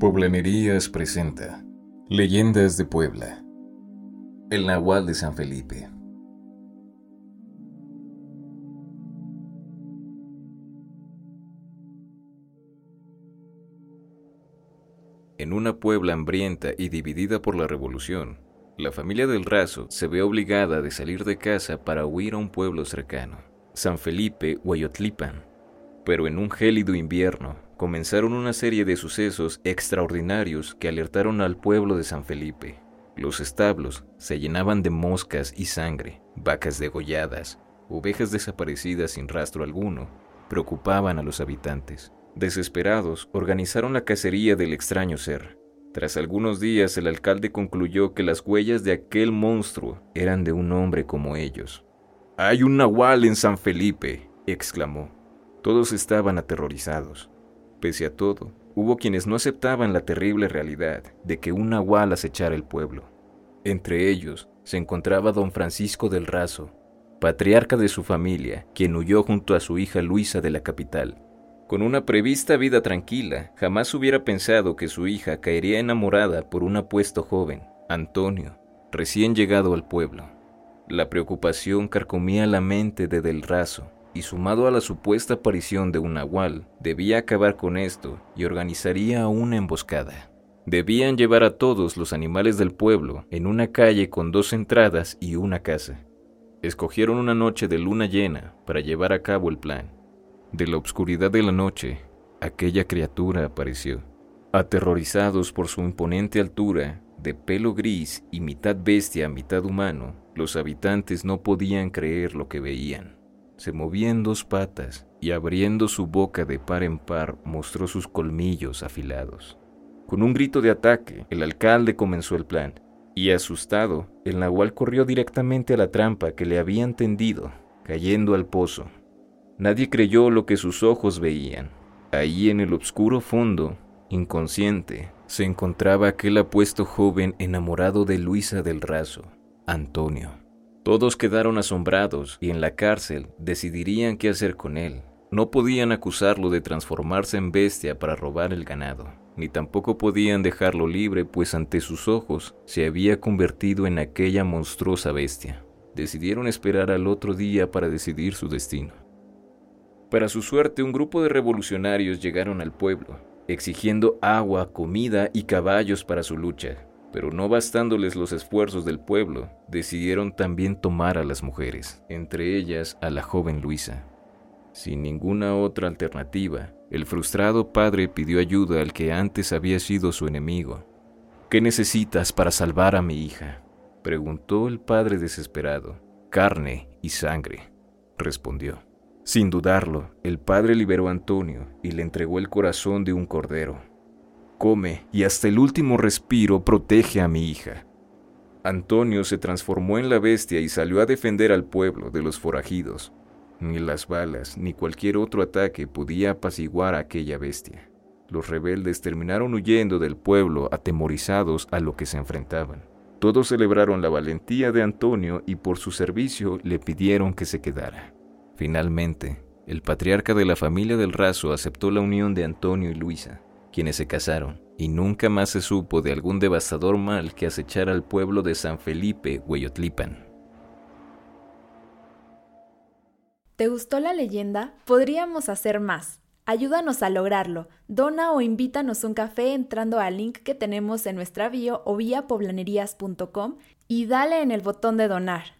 Poblanerías presenta Leyendas de Puebla. El Nahual de San Felipe. En una Puebla hambrienta y dividida por la revolución, la familia del Razo se ve obligada de salir de casa para huir a un pueblo cercano, San Felipe Huayotlipan. Pero en un gélido invierno, comenzaron una serie de sucesos extraordinarios que alertaron al pueblo de San Felipe. Los establos se llenaban de moscas y sangre, vacas degolladas, ovejas desaparecidas sin rastro alguno, preocupaban a los habitantes. Desesperados, organizaron la cacería del extraño ser. Tras algunos días, el alcalde concluyó que las huellas de aquel monstruo eran de un hombre como ellos. Hay un nahual en San Felipe, exclamó. Todos estaban aterrorizados. Pese a todo, hubo quienes no aceptaban la terrible realidad de que un nahual acechara el pueblo. Entre ellos se encontraba don Francisco del Razo, patriarca de su familia, quien huyó junto a su hija Luisa de la capital. Con una prevista vida tranquila, jamás hubiera pensado que su hija caería enamorada por un apuesto joven, Antonio, recién llegado al pueblo. La preocupación carcomía la mente de Del Razo, y sumado a la supuesta aparición de un nahual, debía acabar con esto y organizaría una emboscada. Debían llevar a todos los animales del pueblo en una calle con dos entradas y una casa. Escogieron una noche de luna llena para llevar a cabo el plan. De la oscuridad de la noche, aquella criatura apareció. Aterrorizados por su imponente altura, de pelo gris y mitad bestia, mitad humano, los habitantes no podían creer lo que veían se movía en dos patas y abriendo su boca de par en par mostró sus colmillos afilados. Con un grito de ataque, el alcalde comenzó el plan, y asustado, el nahual corrió directamente a la trampa que le habían tendido, cayendo al pozo. Nadie creyó lo que sus ojos veían. Ahí en el oscuro fondo, inconsciente, se encontraba aquel apuesto joven enamorado de Luisa del Razo, Antonio. Todos quedaron asombrados y en la cárcel decidirían qué hacer con él. No podían acusarlo de transformarse en bestia para robar el ganado, ni tampoco podían dejarlo libre, pues ante sus ojos se había convertido en aquella monstruosa bestia. Decidieron esperar al otro día para decidir su destino. Para su suerte, un grupo de revolucionarios llegaron al pueblo, exigiendo agua, comida y caballos para su lucha. Pero no bastándoles los esfuerzos del pueblo, decidieron también tomar a las mujeres, entre ellas a la joven Luisa. Sin ninguna otra alternativa, el frustrado padre pidió ayuda al que antes había sido su enemigo. ¿Qué necesitas para salvar a mi hija? preguntó el padre desesperado. Carne y sangre, respondió. Sin dudarlo, el padre liberó a Antonio y le entregó el corazón de un cordero come y hasta el último respiro protege a mi hija. Antonio se transformó en la bestia y salió a defender al pueblo de los forajidos. Ni las balas ni cualquier otro ataque podía apaciguar a aquella bestia. Los rebeldes terminaron huyendo del pueblo atemorizados a lo que se enfrentaban. Todos celebraron la valentía de Antonio y por su servicio le pidieron que se quedara. Finalmente, el patriarca de la familia del raso aceptó la unión de Antonio y Luisa quienes se casaron, y nunca más se supo de algún devastador mal que acechara al pueblo de San Felipe, Hueyotlipan. ¿Te gustó la leyenda? Podríamos hacer más. Ayúdanos a lograrlo. Dona o invítanos un café entrando al link que tenemos en nuestra bio o vía poblanerías.com y dale en el botón de donar.